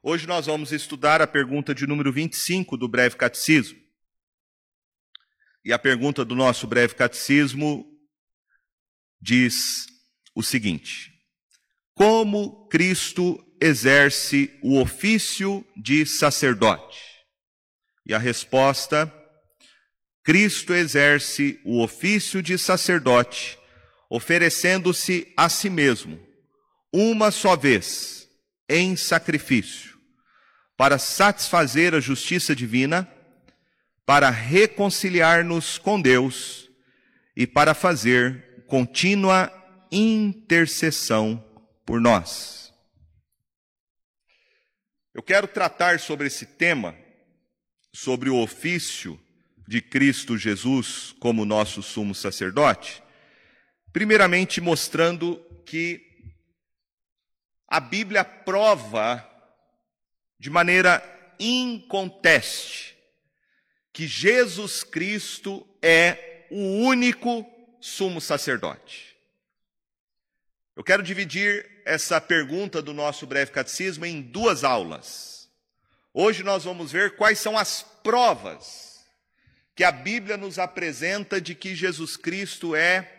Hoje nós vamos estudar a pergunta de número 25 do breve catecismo. E a pergunta do nosso breve catecismo diz o seguinte: Como Cristo exerce o ofício de sacerdote? E a resposta: Cristo exerce o ofício de sacerdote, oferecendo-se a si mesmo, uma só vez, em sacrifício, para satisfazer a justiça divina, para reconciliar-nos com Deus e para fazer contínua intercessão por nós. Eu quero tratar sobre esse tema, sobre o ofício de Cristo Jesus como nosso sumo sacerdote, primeiramente mostrando que a Bíblia prova de maneira inconteste que Jesus Cristo é o único sumo sacerdote. Eu quero dividir essa pergunta do nosso breve catecismo em duas aulas. Hoje nós vamos ver quais são as provas que a Bíblia nos apresenta de que Jesus Cristo é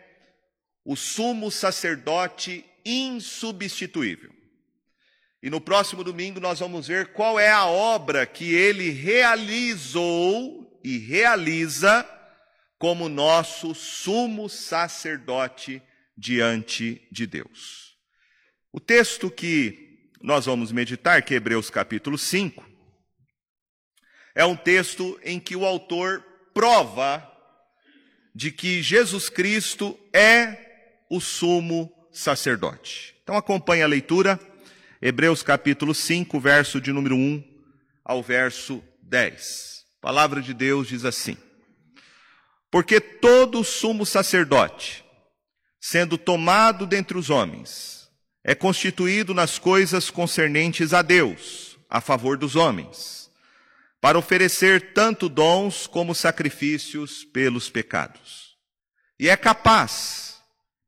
o sumo sacerdote insubstituível. E no próximo domingo nós vamos ver qual é a obra que ele realizou e realiza como nosso sumo sacerdote diante de Deus. O texto que nós vamos meditar, que é Hebreus capítulo 5, é um texto em que o autor prova de que Jesus Cristo é o sumo sacerdote. Então acompanhe a leitura, Hebreus capítulo 5, verso de número 1 ao verso 10. A palavra de Deus diz assim: Porque todo sumo sacerdote, sendo tomado dentre os homens, é constituído nas coisas concernentes a Deus, a favor dos homens para oferecer tanto dons como sacrifícios pelos pecados. E é capaz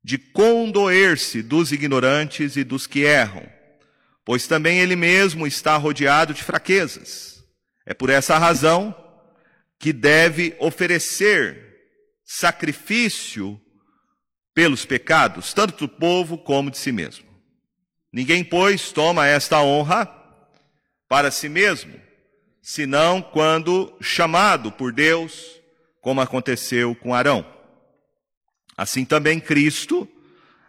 de condoer-se dos ignorantes e dos que erram, pois também ele mesmo está rodeado de fraquezas. É por essa razão que deve oferecer sacrifício pelos pecados, tanto do povo como de si mesmo. Ninguém, pois, toma esta honra para si mesmo, senão quando chamado por Deus, como aconteceu com Arão. Assim também Cristo,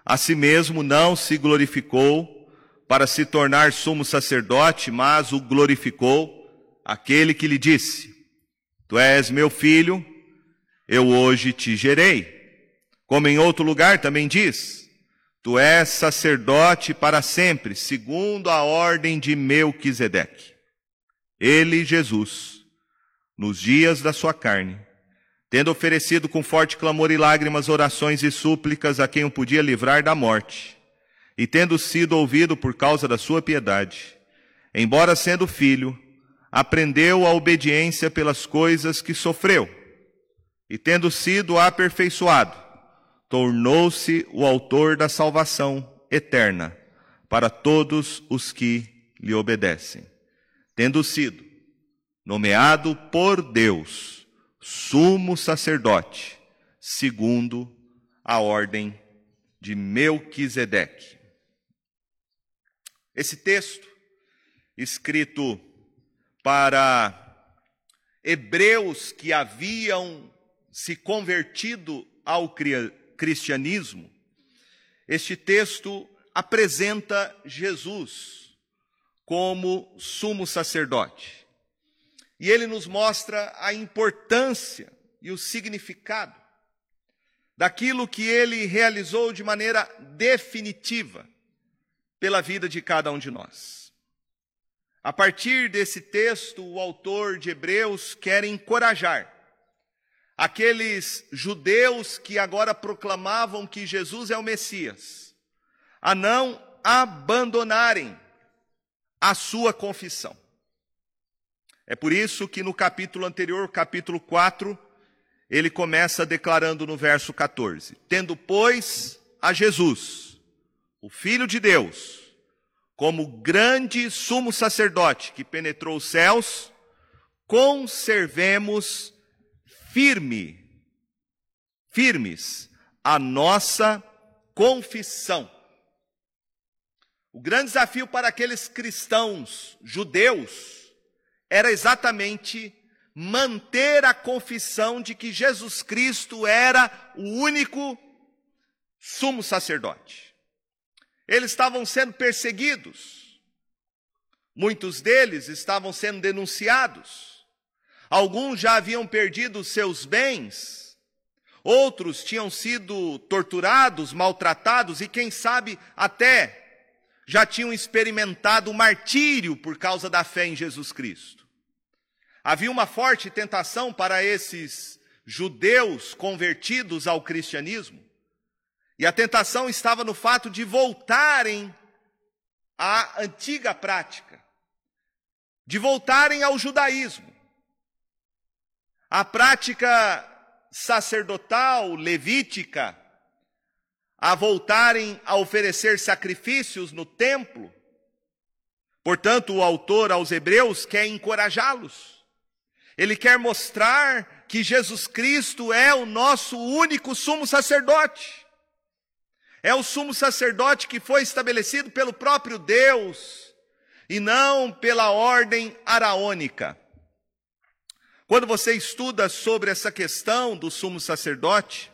a si mesmo não se glorificou para se tornar sumo sacerdote, mas o glorificou aquele que lhe disse: Tu és meu filho, eu hoje te gerei. Como em outro lugar também diz: Tu és sacerdote para sempre, segundo a ordem de Melquisedeque. Ele, Jesus, nos dias da sua carne, tendo oferecido com forte clamor e lágrimas orações e súplicas a quem o podia livrar da morte, e tendo sido ouvido por causa da sua piedade, embora sendo filho, aprendeu a obediência pelas coisas que sofreu, e tendo sido aperfeiçoado, tornou-se o autor da salvação eterna para todos os que lhe obedecem tendo sido nomeado por Deus sumo sacerdote, segundo a ordem de Melquisedeque. Esse texto, escrito para hebreus que haviam se convertido ao cristianismo, este texto apresenta Jesus como sumo sacerdote. E ele nos mostra a importância e o significado daquilo que ele realizou de maneira definitiva pela vida de cada um de nós. A partir desse texto, o autor de Hebreus quer encorajar aqueles judeus que agora proclamavam que Jesus é o Messias a não abandonarem a sua confissão. É por isso que no capítulo anterior, capítulo 4, ele começa declarando no verso 14: Tendo, pois, a Jesus, o Filho de Deus, como grande sumo sacerdote que penetrou os céus, conservemos firme, firmes a nossa confissão. O grande desafio para aqueles cristãos judeus era exatamente manter a confissão de que Jesus Cristo era o único sumo sacerdote. Eles estavam sendo perseguidos, muitos deles estavam sendo denunciados, alguns já haviam perdido seus bens, outros tinham sido torturados, maltratados e, quem sabe, até já tinham experimentado o martírio por causa da fé em Jesus Cristo. Havia uma forte tentação para esses judeus convertidos ao cristianismo. E a tentação estava no fato de voltarem à antiga prática, de voltarem ao judaísmo. A prática sacerdotal, levítica, a voltarem a oferecer sacrifícios no templo. Portanto, o autor aos Hebreus quer encorajá-los ele quer mostrar que Jesus Cristo é o nosso único sumo sacerdote. É o sumo sacerdote que foi estabelecido pelo próprio Deus e não pela ordem araônica. Quando você estuda sobre essa questão do sumo sacerdote,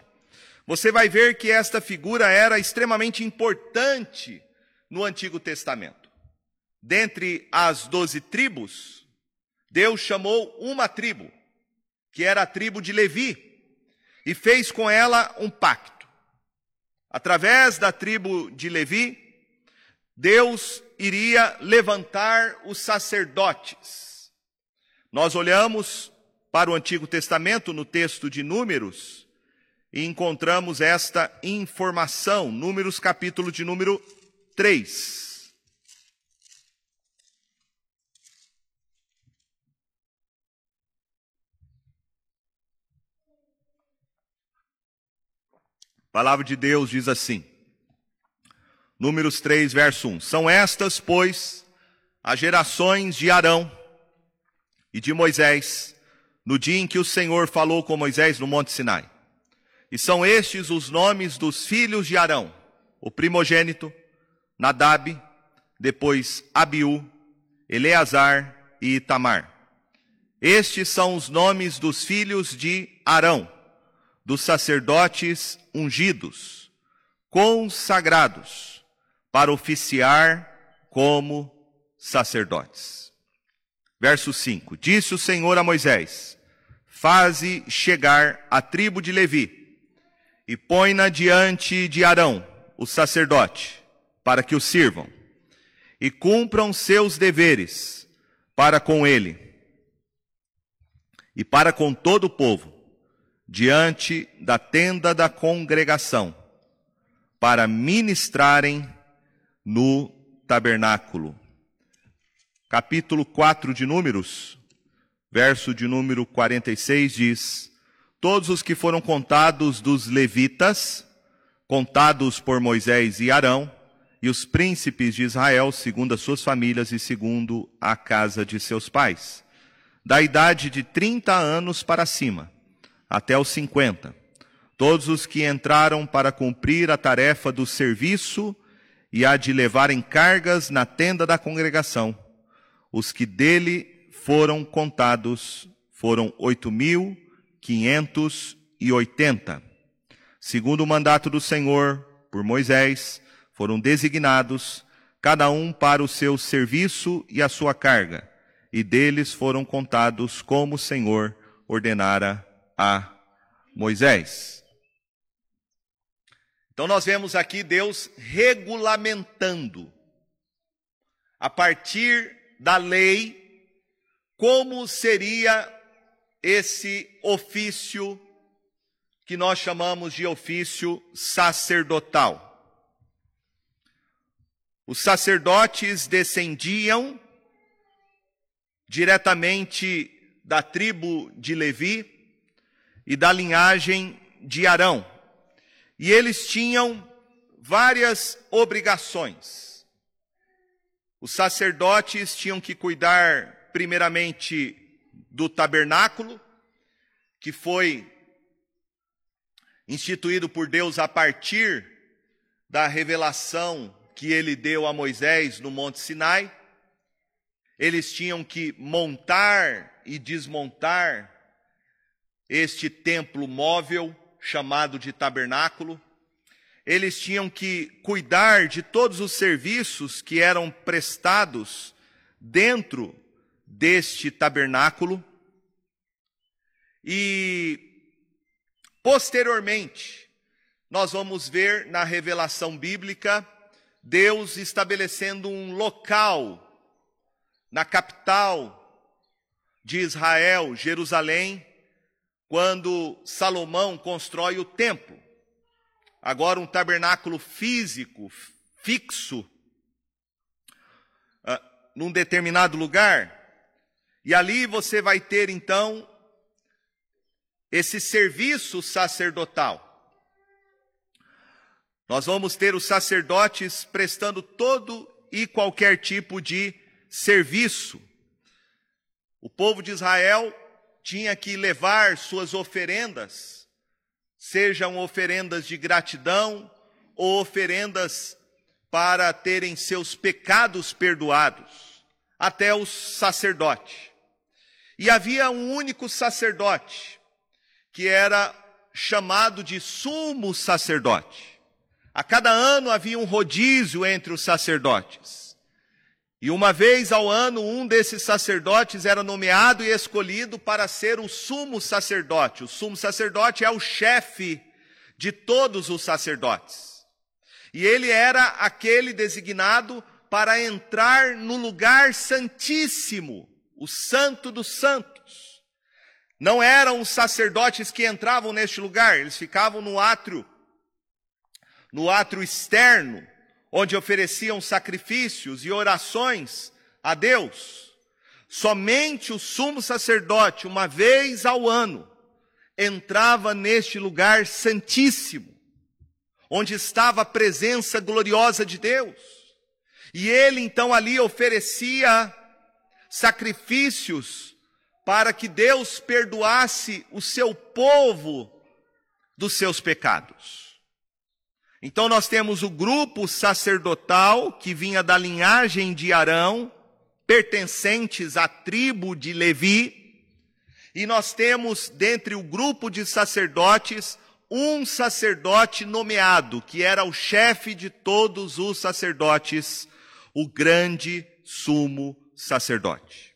você vai ver que esta figura era extremamente importante no Antigo Testamento. Dentre as doze tribos, Deus chamou uma tribo, que era a tribo de Levi, e fez com ela um pacto. Através da tribo de Levi, Deus iria levantar os sacerdotes. Nós olhamos para o Antigo Testamento no texto de Números e encontramos esta informação, Números capítulo de número 3. A palavra de Deus diz assim, Números 3, verso 1: São estas, pois, as gerações de Arão e de Moisés, no dia em que o Senhor falou com Moisés no Monte Sinai. E são estes os nomes dos filhos de Arão: o primogênito, Nadab, depois Abiú, Eleazar e Itamar. Estes são os nomes dos filhos de Arão dos sacerdotes ungidos, consagrados para oficiar como sacerdotes. Verso 5: Disse o Senhor a Moisés: Faze chegar a tribo de Levi e põe-na diante de Arão, o sacerdote, para que o sirvam e cumpram seus deveres para com ele e para com todo o povo diante da tenda da congregação, para ministrarem no tabernáculo. Capítulo 4 de Números, verso de número 46 diz: Todos os que foram contados dos levitas, contados por Moisés e Arão, e os príncipes de Israel, segundo as suas famílias e segundo a casa de seus pais, da idade de 30 anos para cima até os 50. Todos os que entraram para cumprir a tarefa do serviço e a de levarem cargas na tenda da congregação. Os que dele foram contados foram 8.580. Segundo o mandato do Senhor, por Moisés, foram designados, cada um para o seu serviço e a sua carga, e deles foram contados como o Senhor ordenara a Moisés. Então nós vemos aqui Deus regulamentando, a partir da lei, como seria esse ofício que nós chamamos de ofício sacerdotal. Os sacerdotes descendiam diretamente da tribo de Levi, e da linhagem de Arão. E eles tinham várias obrigações. Os sacerdotes tinham que cuidar, primeiramente, do tabernáculo, que foi instituído por Deus a partir da revelação que ele deu a Moisés no Monte Sinai. Eles tinham que montar e desmontar este templo móvel chamado de tabernáculo eles tinham que cuidar de todos os serviços que eram prestados dentro deste tabernáculo. E, posteriormente, nós vamos ver na revelação bíblica Deus estabelecendo um local na capital de Israel, Jerusalém, quando Salomão constrói o templo agora um tabernáculo físico, fixo, uh, num determinado lugar, e ali você vai ter então esse serviço sacerdotal. Nós vamos ter os sacerdotes prestando todo e qualquer tipo de serviço. O povo de Israel tinha que levar suas oferendas sejam oferendas de gratidão ou oferendas para terem seus pecados perdoados, até o sacerdote. E havia um único sacerdote, que era chamado de sumo sacerdote. A cada ano havia um rodízio entre os sacerdotes. E uma vez ao ano, um desses sacerdotes era nomeado e escolhido para ser o sumo sacerdote. O sumo sacerdote é o chefe de todos os sacerdotes. E ele era aquele designado para entrar no lugar santíssimo, o santo dos santos. Não eram os sacerdotes que entravam neste lugar, eles ficavam no átrio, no átrio externo, onde ofereciam sacrifícios e orações a Deus. Somente o sumo sacerdote, uma vez ao ano, entrava neste lugar santíssimo, onde estava a presença gloriosa de Deus. E ele então ali oferecia sacrifícios para que Deus perdoasse o seu povo dos seus pecados. Então nós temos o grupo sacerdotal que vinha da linhagem de Arão, pertencentes à tribo de Levi, e nós temos dentre o grupo de sacerdotes um sacerdote nomeado, que era o chefe de todos os sacerdotes, o grande sumo sacerdote.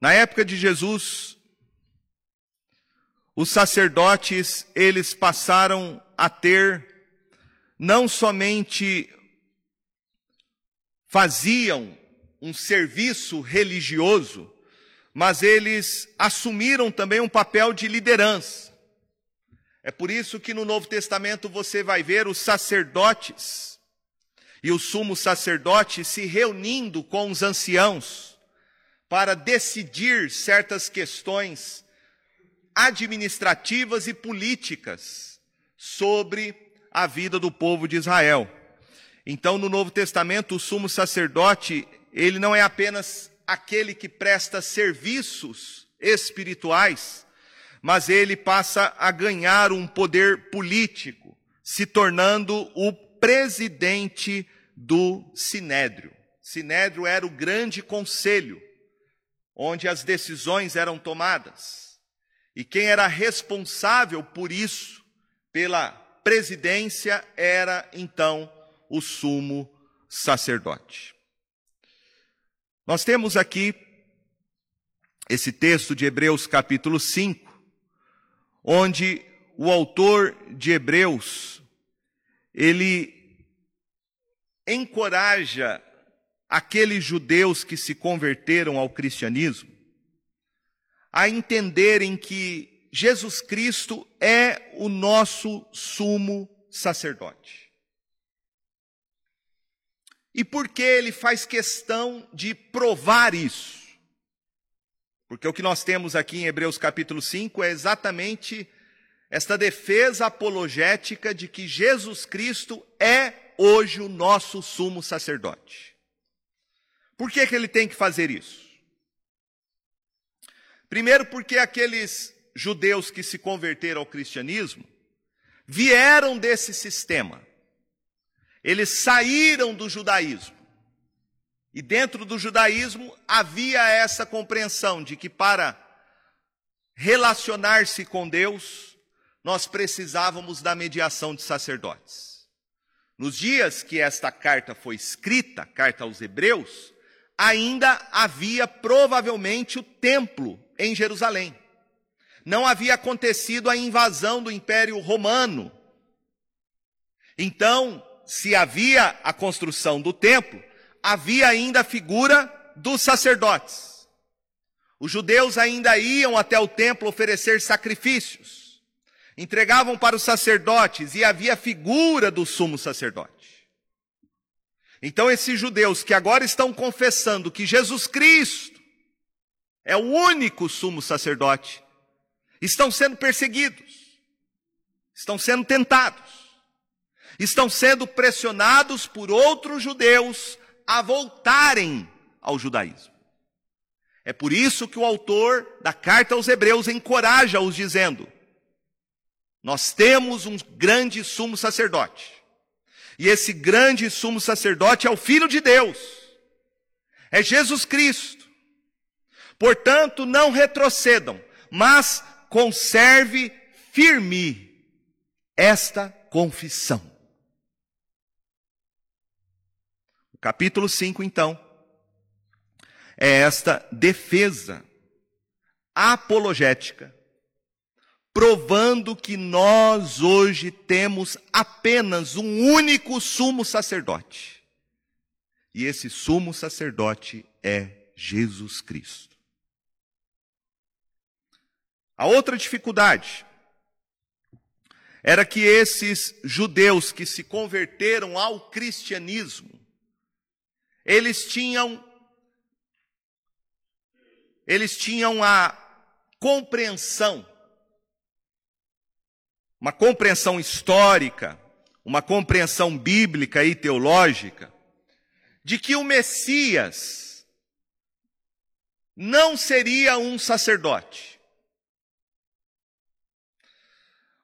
Na época de Jesus, os sacerdotes, eles passaram a ter não somente faziam um serviço religioso, mas eles assumiram também um papel de liderança. É por isso que no Novo Testamento você vai ver os sacerdotes e o sumo sacerdote se reunindo com os anciãos para decidir certas questões administrativas e políticas sobre a vida do povo de Israel. Então, no Novo Testamento, o sumo sacerdote, ele não é apenas aquele que presta serviços espirituais, mas ele passa a ganhar um poder político, se tornando o presidente do Sinédrio. Sinédrio era o grande conselho, onde as decisões eram tomadas. E quem era responsável por isso, pela presidência, era então o sumo sacerdote. Nós temos aqui esse texto de Hebreus capítulo 5, onde o autor de Hebreus, ele encoraja aqueles judeus que se converteram ao cristianismo a entenderem que Jesus Cristo é o nosso sumo sacerdote. E por que ele faz questão de provar isso? Porque o que nós temos aqui em Hebreus capítulo 5 é exatamente esta defesa apologética de que Jesus Cristo é hoje o nosso sumo sacerdote. Por que, que ele tem que fazer isso? Primeiro, porque aqueles judeus que se converteram ao cristianismo vieram desse sistema. Eles saíram do judaísmo. E dentro do judaísmo havia essa compreensão de que para relacionar-se com Deus, nós precisávamos da mediação de sacerdotes. Nos dias que esta carta foi escrita, carta aos Hebreus, ainda havia provavelmente o templo em Jerusalém. Não havia acontecido a invasão do Império Romano. Então, se havia a construção do templo, havia ainda a figura dos sacerdotes. Os judeus ainda iam até o templo oferecer sacrifícios, entregavam para os sacerdotes e havia a figura do sumo sacerdote. Então, esses judeus que agora estão confessando que Jesus Cristo é o único sumo sacerdote, estão sendo perseguidos, estão sendo tentados, estão sendo pressionados por outros judeus a voltarem ao judaísmo. É por isso que o autor da carta aos Hebreus encoraja-os, dizendo: Nós temos um grande sumo sacerdote, e esse grande sumo sacerdote é o Filho de Deus, é Jesus Cristo. Portanto, não retrocedam, mas conserve firme esta confissão. capítulo 5, então, é esta defesa apologética, provando que nós hoje temos apenas um único sumo sacerdote. E esse sumo sacerdote é Jesus Cristo. A outra dificuldade era que esses judeus que se converteram ao cristianismo eles tinham eles tinham a compreensão uma compreensão histórica, uma compreensão bíblica e teológica de que o Messias não seria um sacerdote.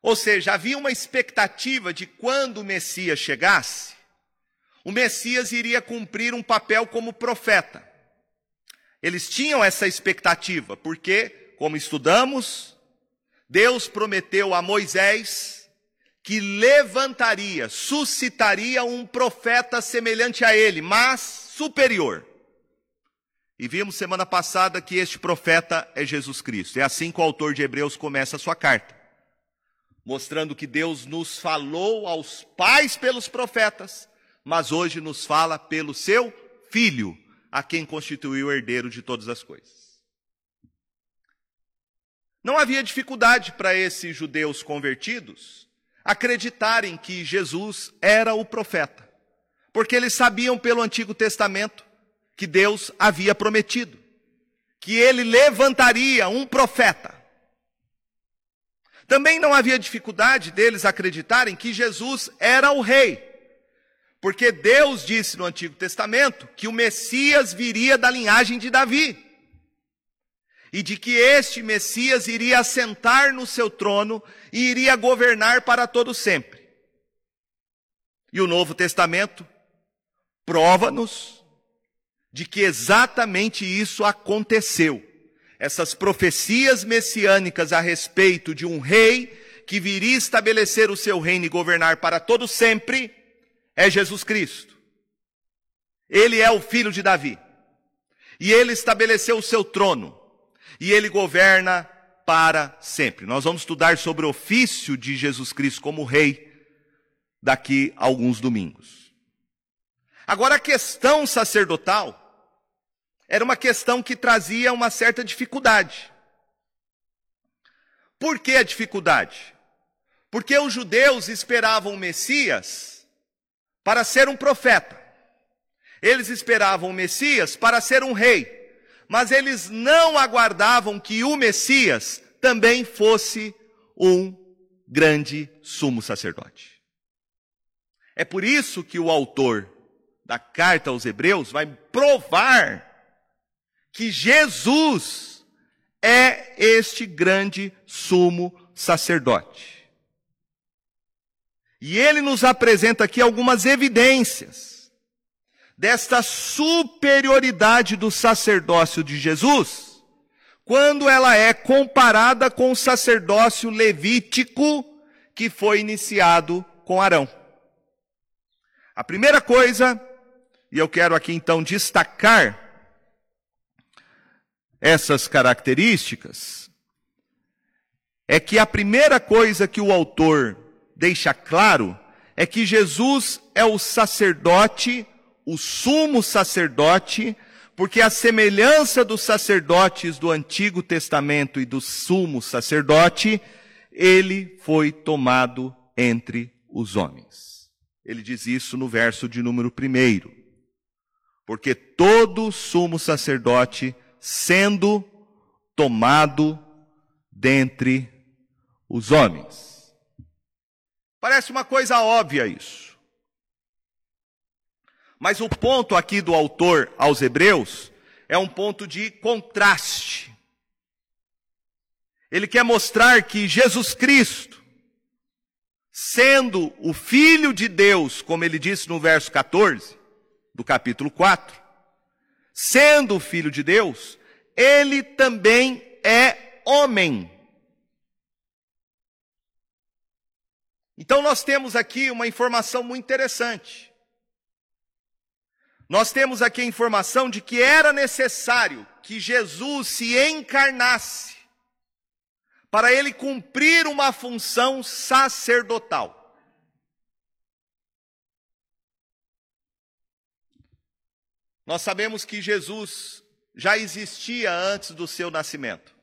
Ou seja, havia uma expectativa de quando o Messias chegasse, o Messias iria cumprir um papel como profeta. Eles tinham essa expectativa, porque, como estudamos, Deus prometeu a Moisés que levantaria, suscitaria um profeta semelhante a ele, mas superior. E vimos semana passada que este profeta é Jesus Cristo. É assim que o autor de Hebreus começa a sua carta, mostrando que Deus nos falou aos pais pelos profetas mas hoje nos fala pelo seu filho, a quem constituiu o herdeiro de todas as coisas. Não havia dificuldade para esses judeus convertidos acreditarem que Jesus era o profeta, porque eles sabiam pelo Antigo Testamento que Deus havia prometido que ele levantaria um profeta. Também não havia dificuldade deles acreditarem que Jesus era o rei, porque Deus disse no Antigo Testamento que o Messias viria da linhagem de Davi. E de que este Messias iria assentar no seu trono e iria governar para todo sempre. E o Novo Testamento prova-nos de que exatamente isso aconteceu. Essas profecias messiânicas a respeito de um rei que viria estabelecer o seu reino e governar para todo sempre, é Jesus Cristo. Ele é o filho de Davi. E ele estabeleceu o seu trono. E ele governa para sempre. Nós vamos estudar sobre o ofício de Jesus Cristo como rei daqui a alguns domingos. Agora, a questão sacerdotal era uma questão que trazia uma certa dificuldade. Por que a dificuldade? Porque os judeus esperavam o Messias para ser um profeta. Eles esperavam o Messias para ser um rei, mas eles não aguardavam que o Messias também fosse um grande sumo sacerdote. É por isso que o autor da carta aos Hebreus vai provar que Jesus é este grande sumo sacerdote. E ele nos apresenta aqui algumas evidências desta superioridade do sacerdócio de Jesus, quando ela é comparada com o sacerdócio levítico que foi iniciado com Arão. A primeira coisa, e eu quero aqui então destacar essas características, é que a primeira coisa que o autor deixa claro é que Jesus é o sacerdote, o sumo sacerdote, porque a semelhança dos sacerdotes do Antigo Testamento e do sumo sacerdote, ele foi tomado entre os homens. Ele diz isso no verso de número primeiro. Porque todo sumo sacerdote, sendo tomado dentre os homens. Parece uma coisa óbvia isso. Mas o ponto aqui do autor aos Hebreus é um ponto de contraste. Ele quer mostrar que Jesus Cristo, sendo o Filho de Deus, como ele disse no verso 14 do capítulo 4, sendo Filho de Deus, ele também é homem. Então nós temos aqui uma informação muito interessante. Nós temos aqui a informação de que era necessário que Jesus se encarnasse para ele cumprir uma função sacerdotal. Nós sabemos que Jesus já existia antes do seu nascimento.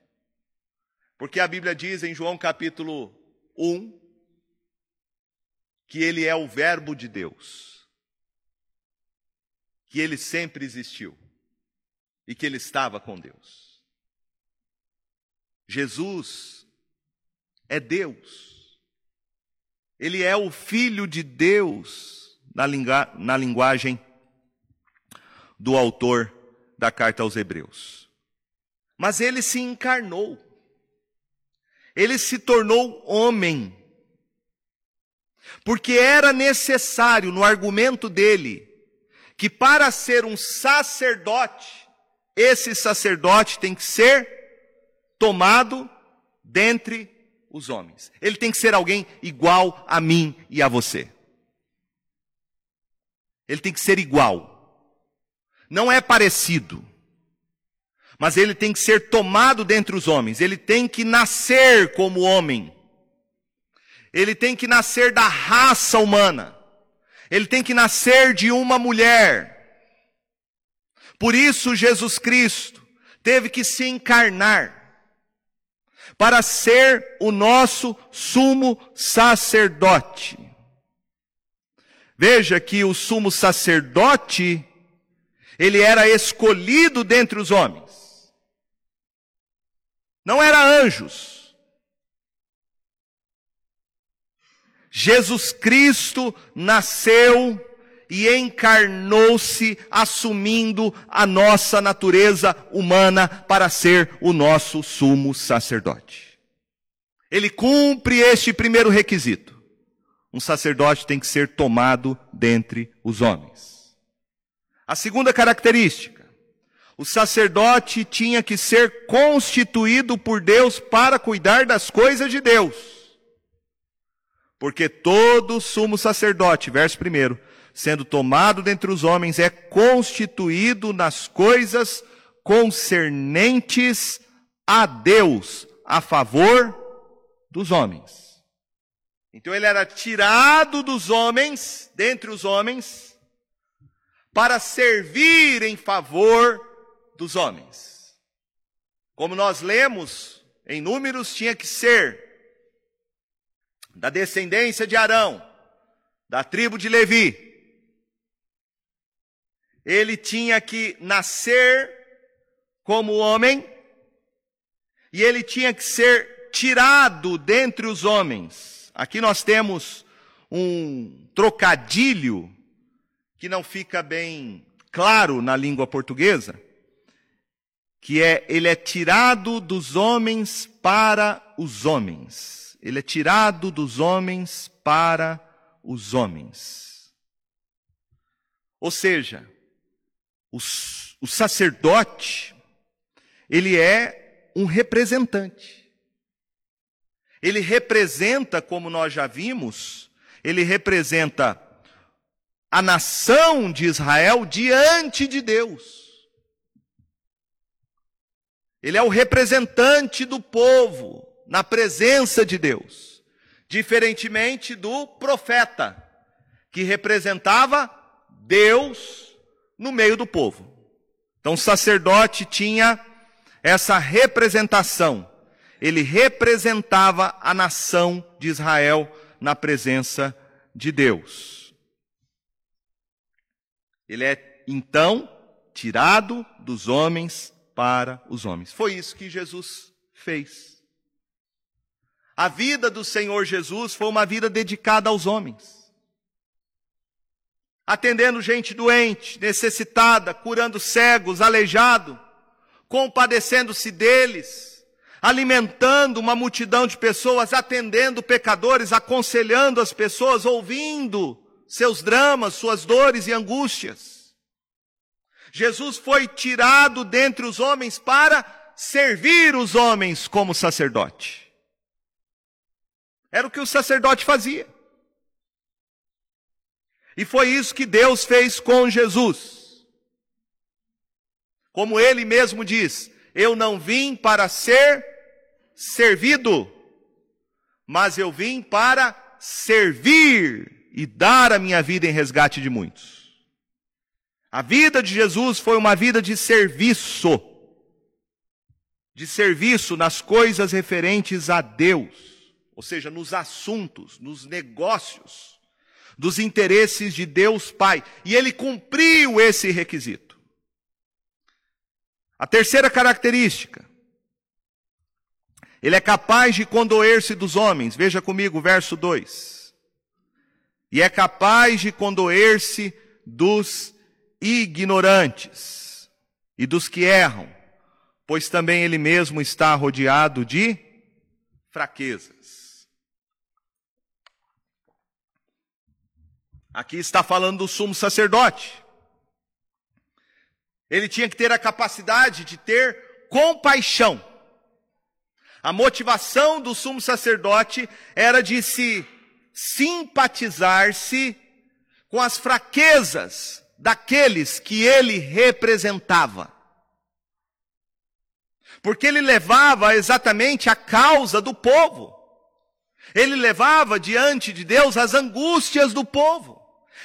Porque a Bíblia diz em João capítulo 1, que ele é o Verbo de Deus, que ele sempre existiu e que ele estava com Deus. Jesus é Deus, ele é o Filho de Deus, na, linguagem do autor da carta aos Hebreus. Mas ele se encarnou, ele se tornou homem porque era necessário, no argumento dele, que para ser um sacerdote, esse sacerdote tem que ser tomado dentre os homens. Ele tem que ser alguém igual a mim e a você. Ele tem que ser igual. Não é parecido. Mas ele tem que ser tomado dentre os homens. Ele tem que nascer como homem. Ele tem que nascer da raça humana. Ele tem que nascer de uma mulher. Por isso, Jesus Cristo teve que se encarnar para ser o nosso sumo sacerdote. Veja que o sumo sacerdote, ele era escolhido dentre os homens. Não era anjos. Jesus Cristo nasceu e encarnou-se, assumindo a nossa natureza humana para ser o nosso sumo sacerdote. Ele cumpre este primeiro requisito. Um sacerdote tem que ser tomado dentre os homens. A segunda característica, o sacerdote tinha que ser constituído por Deus para cuidar das coisas de Deus. Porque todo sumo sacerdote, verso 1, sendo tomado dentre os homens, é constituído nas coisas concernentes a Deus, a favor dos homens. Então ele era tirado dos homens, dentre os homens, para servir em favor dos homens. Como nós lemos em Números, tinha que ser da descendência de Arão, da tribo de Levi, ele tinha que nascer como homem e ele tinha que ser tirado dentre os homens. Aqui nós temos um trocadilho que não fica bem claro na língua portuguesa, que é ele é tirado dos homens para os homens. Ele é tirado dos homens para os homens. Ou seja, o, o sacerdote, ele é um representante. Ele representa, como nós já vimos, ele representa a nação de Israel diante de Deus. Ele é o representante do povo na presença de Deus, diferentemente do profeta, que representava Deus no meio do povo. Então, o sacerdote tinha essa representação. Ele representava a nação de Israel na presença de Deus. Ele é então tirado dos homens para os homens. Foi isso que Jesus fez. A vida do Senhor Jesus foi uma vida dedicada aos homens. Atendendo gente doente, necessitada, curando cegos, aleijado, compadecendo-se deles, alimentando uma multidão de pessoas, atendendo pecadores, aconselhando as pessoas, ouvindo seus dramas, suas dores e angústias. Jesus foi tirado dentre os homens para servir os homens como sacerdote. Era o que o sacerdote fazia. E foi isso que Deus fez com Jesus. Como ele mesmo diz: Eu não vim para ser servido, mas eu vim para servir e dar a minha vida em resgate de muitos. A vida de Jesus foi uma vida de serviço. De serviço nas coisas referentes a Deus, ou seja, nos assuntos, nos negócios, dos interesses de Deus Pai. E ele cumpriu esse requisito. A terceira característica, ele é capaz de condoer-se dos homens. Veja comigo verso 2. E é capaz de condoer-se dos ignorantes e dos que erram, pois também ele mesmo está rodeado de fraquezas. Aqui está falando do sumo sacerdote. Ele tinha que ter a capacidade de ter compaixão. A motivação do sumo sacerdote era de se simpatizar-se com as fraquezas daqueles que ele representava. Porque ele levava exatamente a causa do povo. Ele levava diante de Deus as angústias do povo.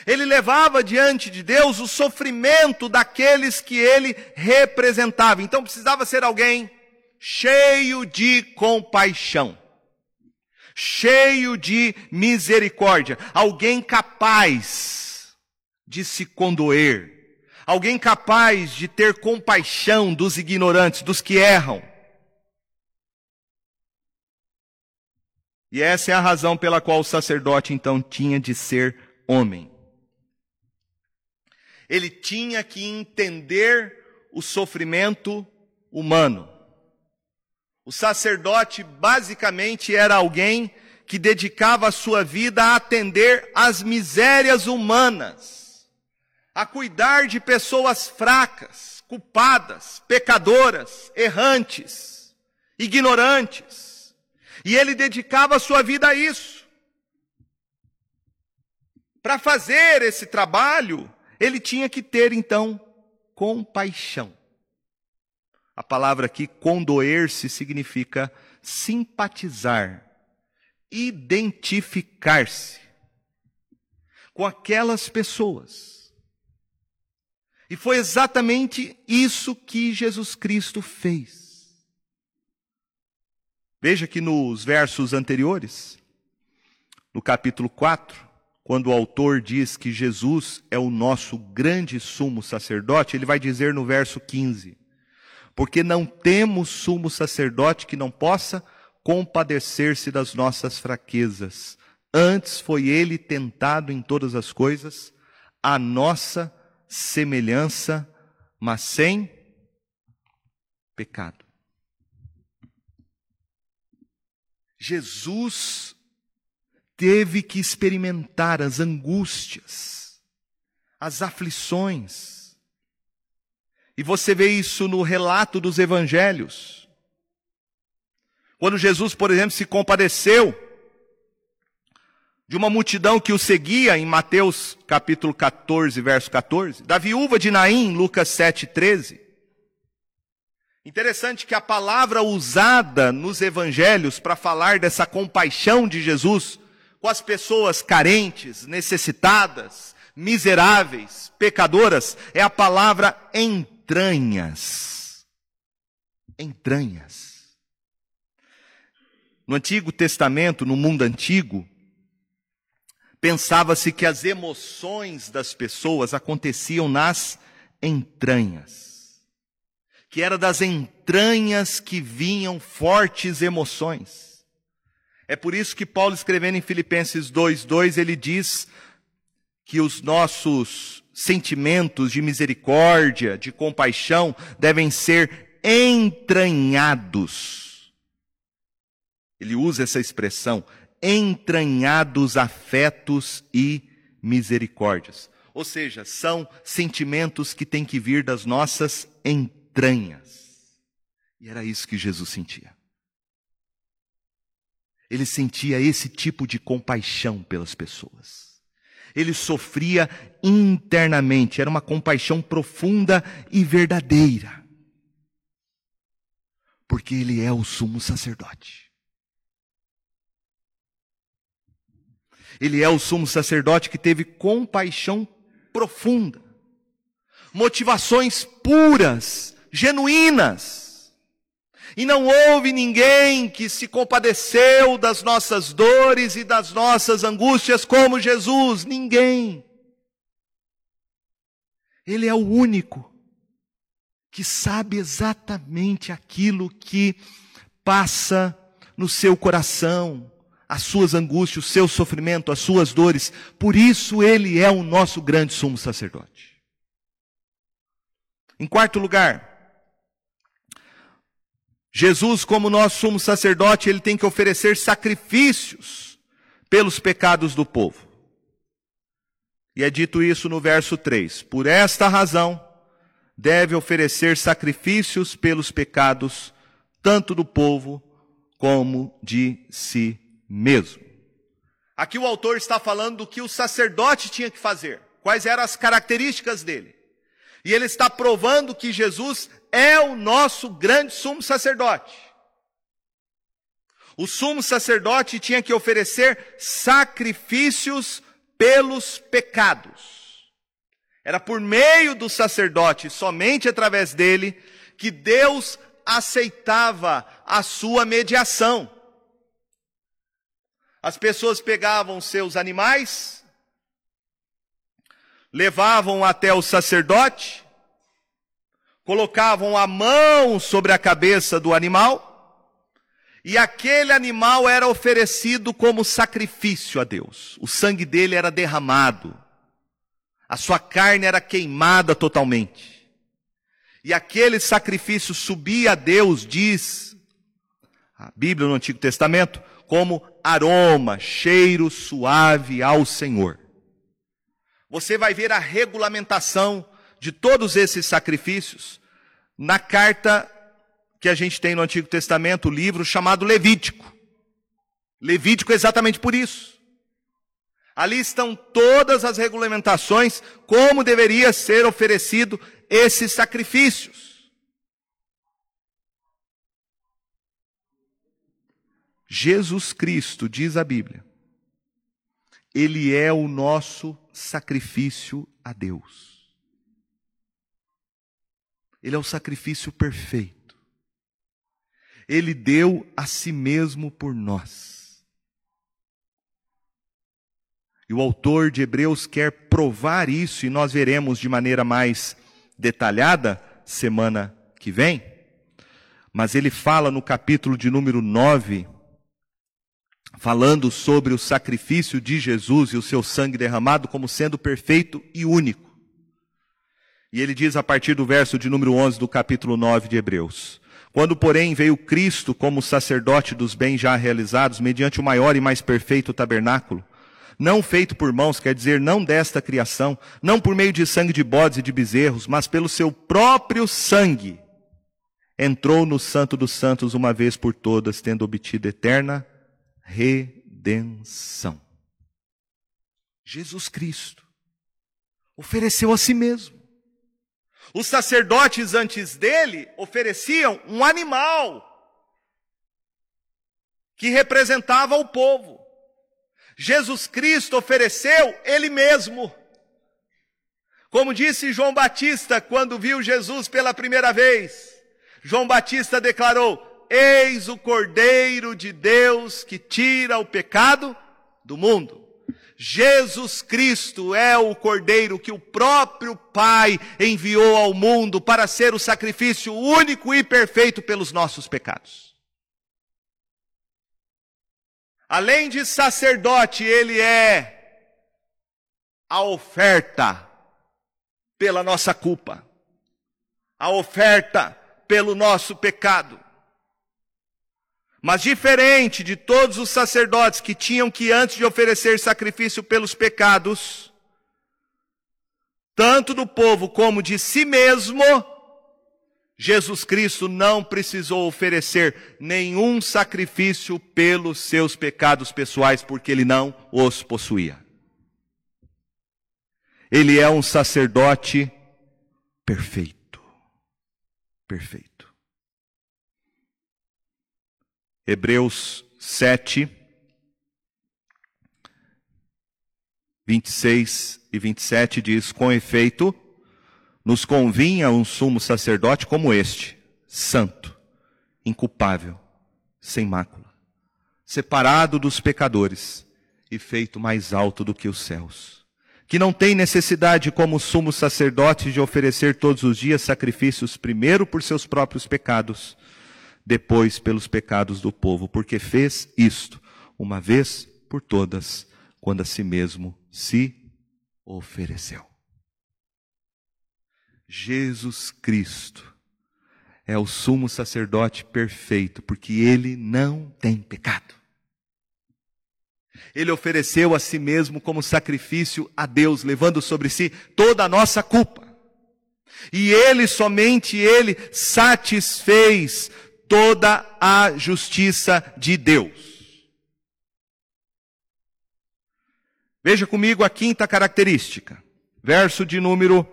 Ele levava diante de Deus o sofrimento daqueles que ele representava. Então precisava ser alguém cheio de compaixão, cheio de misericórdia, alguém capaz de se condoer, alguém capaz de ter compaixão dos ignorantes, dos que erram. E essa é a razão pela qual o sacerdote então tinha de ser homem. Ele tinha que entender o sofrimento humano. O sacerdote basicamente era alguém que dedicava a sua vida a atender às misérias humanas a cuidar de pessoas fracas, culpadas, pecadoras, errantes, ignorantes. E ele dedicava a sua vida a isso. Para fazer esse trabalho, ele tinha que ter então compaixão. A palavra aqui, condoer-se, significa simpatizar, identificar-se com aquelas pessoas e foi exatamente isso que Jesus Cristo fez. Veja que nos versos anteriores, no capítulo 4, quando o autor diz que Jesus é o nosso grande sumo sacerdote, ele vai dizer no verso 15: Porque não temos sumo sacerdote que não possa compadecer-se das nossas fraquezas, Antes foi ele tentado em todas as coisas, a nossa semelhança, mas sem pecado. Jesus teve que experimentar as angústias, as aflições. E você vê isso no relato dos evangelhos. Quando Jesus, por exemplo, se compadeceu de uma multidão que o seguia em Mateus capítulo 14, verso 14, da viúva de Naim, Lucas 7, 13. Interessante que a palavra usada nos evangelhos para falar dessa compaixão de Jesus com as pessoas carentes, necessitadas, miseráveis, pecadoras, é a palavra entranhas. Entranhas. No Antigo Testamento, no mundo antigo, Pensava-se que as emoções das pessoas aconteciam nas entranhas, que era das entranhas que vinham fortes emoções. É por isso que Paulo, escrevendo em Filipenses 2,2, ele diz que os nossos sentimentos de misericórdia, de compaixão, devem ser entranhados. Ele usa essa expressão, entranhados afetos e misericórdias. Ou seja, são sentimentos que têm que vir das nossas entranhas. E era isso que Jesus sentia. Ele sentia esse tipo de compaixão pelas pessoas. Ele sofria internamente, era uma compaixão profunda e verdadeira. Porque ele é o sumo sacerdote. Ele é o sumo sacerdote que teve compaixão profunda, motivações puras, genuínas. E não houve ninguém que se compadeceu das nossas dores e das nossas angústias como Jesus, ninguém. Ele é o único que sabe exatamente aquilo que passa no seu coração, as suas angústias, o seu sofrimento, as suas dores. Por isso ele é o nosso grande sumo sacerdote. Em quarto lugar, Jesus, como nosso sumo sacerdote, ele tem que oferecer sacrifícios pelos pecados do povo. E é dito isso no verso 3. Por esta razão, deve oferecer sacrifícios pelos pecados, tanto do povo como de si mesmo. Aqui o autor está falando do que o sacerdote tinha que fazer, quais eram as características dele. E ele está provando que Jesus é o nosso grande sumo sacerdote. O sumo sacerdote tinha que oferecer sacrifícios pelos pecados. Era por meio do sacerdote, somente através dele, que Deus aceitava a sua mediação. As pessoas pegavam seus animais, levavam até o sacerdote, colocavam a mão sobre a cabeça do animal, e aquele animal era oferecido como sacrifício a Deus. O sangue dele era derramado, a sua carne era queimada totalmente. E aquele sacrifício subia a Deus, diz a Bíblia no Antigo Testamento, como aroma, cheiro suave ao Senhor. Você vai ver a regulamentação de todos esses sacrifícios na carta que a gente tem no Antigo Testamento, o livro chamado Levítico. Levítico é exatamente por isso. Ali estão todas as regulamentações como deveria ser oferecido esses sacrifícios. Jesus Cristo, diz a Bíblia, ele é o nosso sacrifício a Deus. Ele é o sacrifício perfeito. Ele deu a si mesmo por nós. E o autor de Hebreus quer provar isso, e nós veremos de maneira mais detalhada semana que vem. Mas ele fala no capítulo de número 9, falando sobre o sacrifício de Jesus e o seu sangue derramado como sendo perfeito e único. E ele diz a partir do verso de número 11 do capítulo 9 de Hebreus: Quando, porém, veio Cristo como sacerdote dos bens já realizados, mediante o maior e mais perfeito tabernáculo, não feito por mãos, quer dizer, não desta criação, não por meio de sangue de bodes e de bezerros, mas pelo seu próprio sangue, entrou no Santo dos Santos uma vez por todas, tendo obtido eterna redenção. Jesus Cristo ofereceu a si mesmo. Os sacerdotes antes dele ofereciam um animal que representava o povo. Jesus Cristo ofereceu ele mesmo. Como disse João Batista quando viu Jesus pela primeira vez, João Batista declarou: Eis o Cordeiro de Deus que tira o pecado do mundo. Jesus Cristo é o Cordeiro que o próprio Pai enviou ao mundo para ser o sacrifício único e perfeito pelos nossos pecados. Além de sacerdote, ele é a oferta pela nossa culpa, a oferta pelo nosso pecado. Mas diferente de todos os sacerdotes que tinham que, antes de oferecer sacrifício pelos pecados, tanto do povo como de si mesmo, Jesus Cristo não precisou oferecer nenhum sacrifício pelos seus pecados pessoais, porque ele não os possuía. Ele é um sacerdote perfeito. Perfeito. Hebreus 7, 26 e 27 diz: Com efeito, nos convinha um sumo sacerdote como este, santo, inculpável, sem mácula, separado dos pecadores e feito mais alto do que os céus, que não tem necessidade como sumo sacerdote de oferecer todos os dias sacrifícios primeiro por seus próprios pecados, depois pelos pecados do povo, porque fez isto uma vez por todas, quando a si mesmo se ofereceu. Jesus Cristo é o sumo sacerdote perfeito, porque ele não tem pecado. Ele ofereceu a si mesmo como sacrifício a Deus, levando sobre si toda a nossa culpa. E ele, somente ele, satisfez toda a justiça de Deus. Veja comigo a quinta característica, verso de número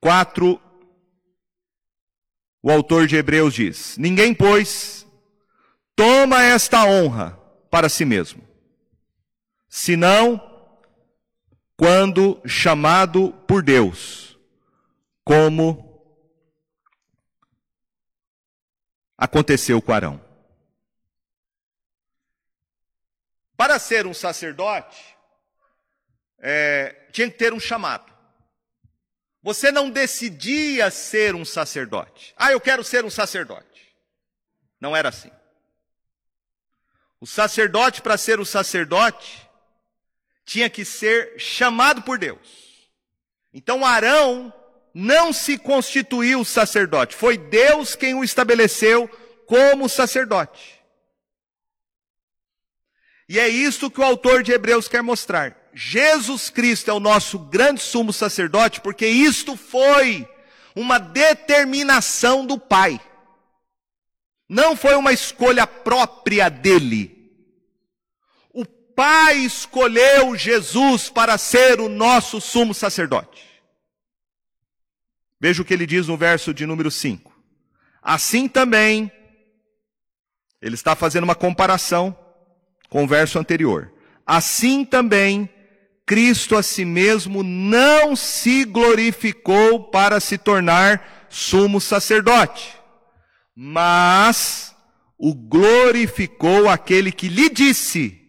4, o autor de Hebreus diz: Ninguém, pois, toma esta honra para si mesmo, senão quando chamado por Deus, como aconteceu com Arão. Para ser um sacerdote, é, tinha que ter um chamado. Você não decidia ser um sacerdote. Ah, eu quero ser um sacerdote. Não era assim. O sacerdote, para ser o sacerdote, tinha que ser chamado por Deus. Então Arão não se constituiu sacerdote, foi Deus quem o estabeleceu como sacerdote. E é isso que o autor de Hebreus quer mostrar. Jesus Cristo é o nosso grande sumo sacerdote, porque isto foi uma determinação do Pai. Não foi uma escolha própria dele. O Pai escolheu Jesus para ser o nosso sumo sacerdote. Veja o que ele diz no verso de número 5. Assim também, ele está fazendo uma comparação com o verso anterior. Assim também, Cristo a si mesmo não se glorificou para se tornar sumo sacerdote, mas o glorificou aquele que lhe disse: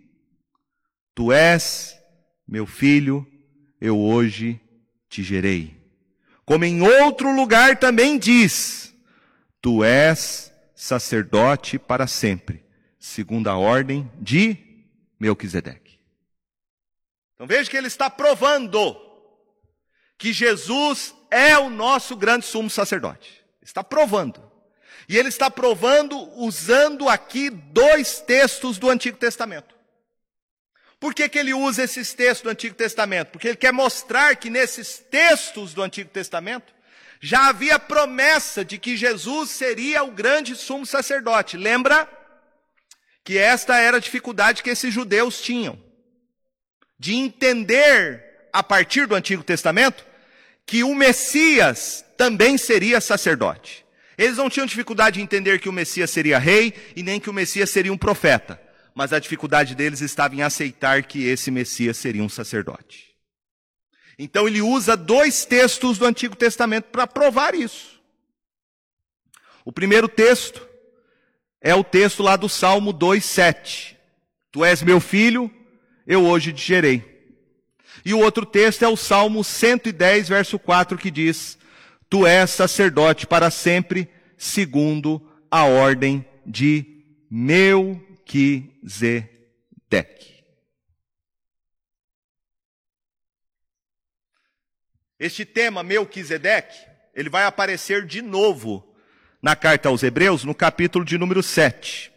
Tu és meu filho, eu hoje te gerei. Como em outro lugar também diz: Tu és sacerdote para sempre, segundo a ordem de Melquisedeque. Então veja que ele está provando que Jesus é o nosso grande sumo sacerdote. Está provando. E ele está provando usando aqui dois textos do Antigo Testamento. Por que, que ele usa esses textos do Antigo Testamento? Porque ele quer mostrar que nesses textos do Antigo Testamento já havia promessa de que Jesus seria o grande sumo sacerdote. Lembra que esta era a dificuldade que esses judeus tinham de entender a partir do Antigo Testamento que o Messias também seria sacerdote. Eles não tinham dificuldade de entender que o Messias seria rei e nem que o Messias seria um profeta mas a dificuldade deles estava em aceitar que esse Messias seria um sacerdote. Então ele usa dois textos do Antigo Testamento para provar isso. O primeiro texto é o texto lá do Salmo 2:7. Tu és meu filho, eu hoje te gerei. E o outro texto é o Salmo 110, verso 4, que diz: Tu és sacerdote para sempre, segundo a ordem de meu Melquisedeque. Este tema Melquisedeque, ele vai aparecer de novo na carta aos Hebreus, no capítulo de número 7.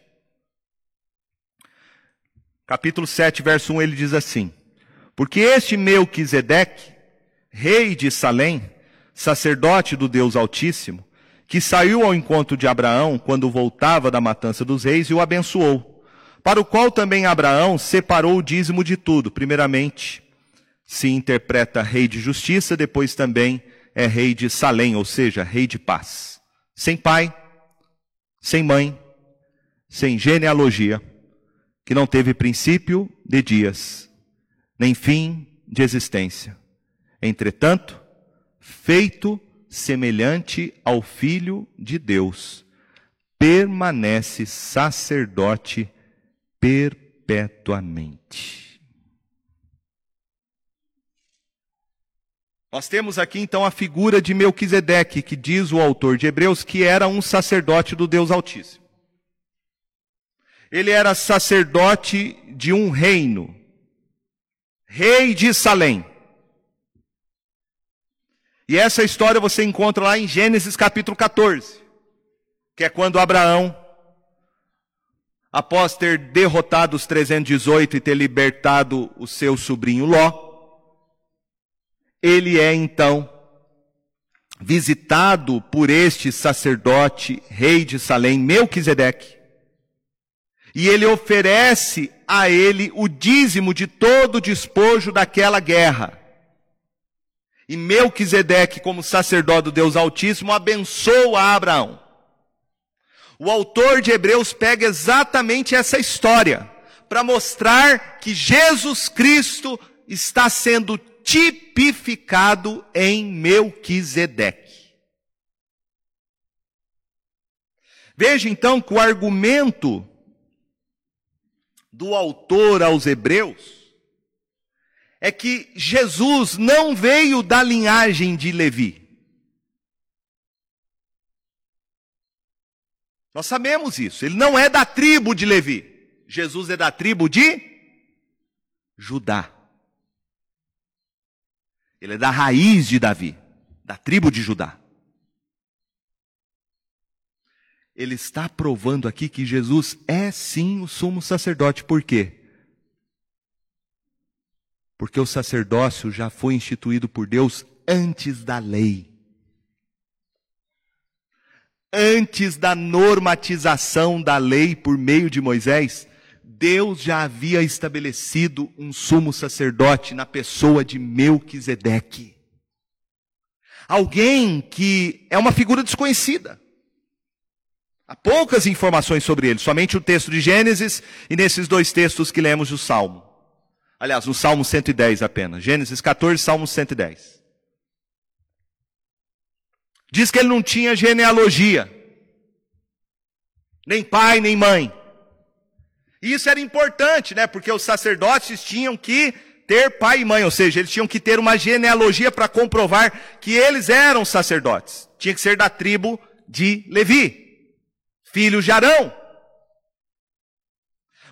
Capítulo 7, verso 1, ele diz assim: Porque este Melquisedeque, rei de Salém, sacerdote do Deus Altíssimo, que saiu ao encontro de Abraão quando voltava da matança dos reis e o abençoou para o qual também Abraão separou o dízimo de tudo. Primeiramente, se interpreta rei de justiça, depois também é rei de Salém, ou seja, rei de paz. Sem pai, sem mãe, sem genealogia, que não teve princípio de dias, nem fim de existência. Entretanto, feito semelhante ao Filho de Deus, permanece sacerdote perpetuamente. Nós temos aqui então a figura de Melquisedeque, que diz o autor de Hebreus que era um sacerdote do Deus Altíssimo. Ele era sacerdote de um reino, rei de Salém. E essa história você encontra lá em Gênesis capítulo 14, que é quando Abraão após ter derrotado os 318 e ter libertado o seu sobrinho Ló, ele é então visitado por este sacerdote, rei de Salém, Melquisedeque, e ele oferece a ele o dízimo de todo o despojo daquela guerra. E Melquisedeque, como sacerdote do Deus Altíssimo, abençoa Abraão o autor de Hebreus pega exatamente essa história para mostrar que Jesus Cristo está sendo tipificado em Melquisedeque. Veja então que o argumento do autor aos Hebreus é que Jesus não veio da linhagem de Levi. Nós sabemos isso. Ele não é da tribo de Levi. Jesus é da tribo de Judá. Ele é da raiz de Davi, da tribo de Judá. Ele está provando aqui que Jesus é sim o sumo sacerdote. Por quê? Porque o sacerdócio já foi instituído por Deus antes da lei antes da normatização da lei por meio de Moisés, Deus já havia estabelecido um sumo sacerdote na pessoa de Melquisedeque. Alguém que é uma figura desconhecida. Há poucas informações sobre ele, somente o texto de Gênesis e nesses dois textos que lemos do Salmo. Aliás, no Salmo 110 apenas. Gênesis 14, Salmo 110. Diz que ele não tinha genealogia, nem pai, nem mãe. E isso era importante, né? Porque os sacerdotes tinham que ter pai e mãe, ou seja, eles tinham que ter uma genealogia para comprovar que eles eram sacerdotes. Tinha que ser da tribo de Levi, filho de Arão.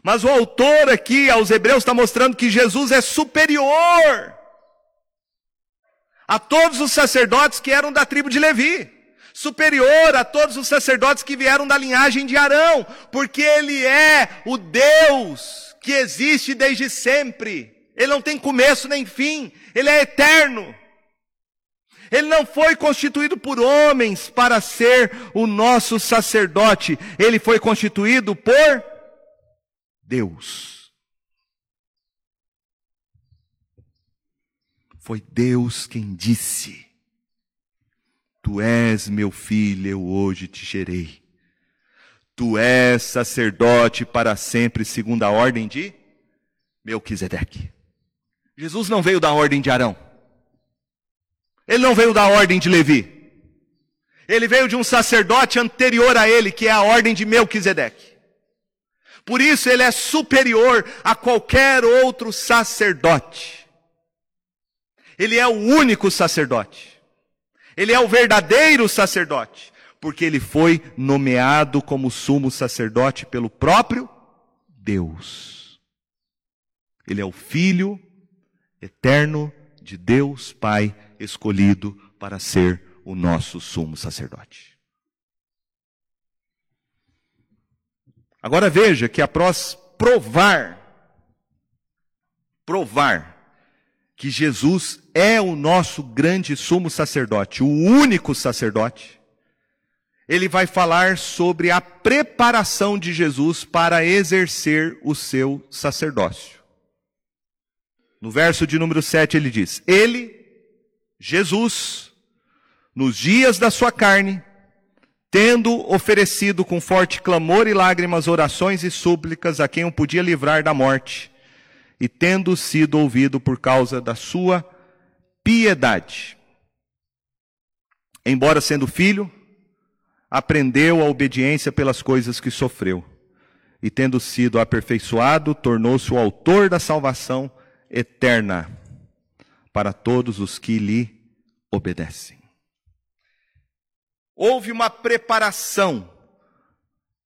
Mas o autor aqui aos Hebreus está mostrando que Jesus é superior a todos os sacerdotes que eram da tribo de Levi, superior a todos os sacerdotes que vieram da linhagem de Arão, porque ele é o Deus que existe desde sempre. Ele não tem começo nem fim, ele é eterno. Ele não foi constituído por homens para ser o nosso sacerdote, ele foi constituído por Deus. Foi Deus quem disse: Tu és meu filho, eu hoje te gerei. Tu és sacerdote para sempre, segundo a ordem de Melquisedeque. Jesus não veio da ordem de Arão. Ele não veio da ordem de Levi. Ele veio de um sacerdote anterior a ele, que é a ordem de Melquisedeque. Por isso ele é superior a qualquer outro sacerdote. Ele é o único sacerdote. Ele é o verdadeiro sacerdote, porque ele foi nomeado como sumo sacerdote pelo próprio Deus. Ele é o filho eterno de Deus Pai escolhido para ser o nosso sumo sacerdote. Agora veja que após provar, provar que Jesus é o nosso grande sumo sacerdote, o único sacerdote, ele vai falar sobre a preparação de Jesus para exercer o seu sacerdócio. No verso de número 7 ele diz: Ele, Jesus, nos dias da sua carne, tendo oferecido com forte clamor e lágrimas orações e súplicas a quem o podia livrar da morte, e tendo sido ouvido por causa da sua piedade. Embora sendo filho, aprendeu a obediência pelas coisas que sofreu, e tendo sido aperfeiçoado, tornou-se o autor da salvação eterna para todos os que lhe obedecem. Houve uma preparação.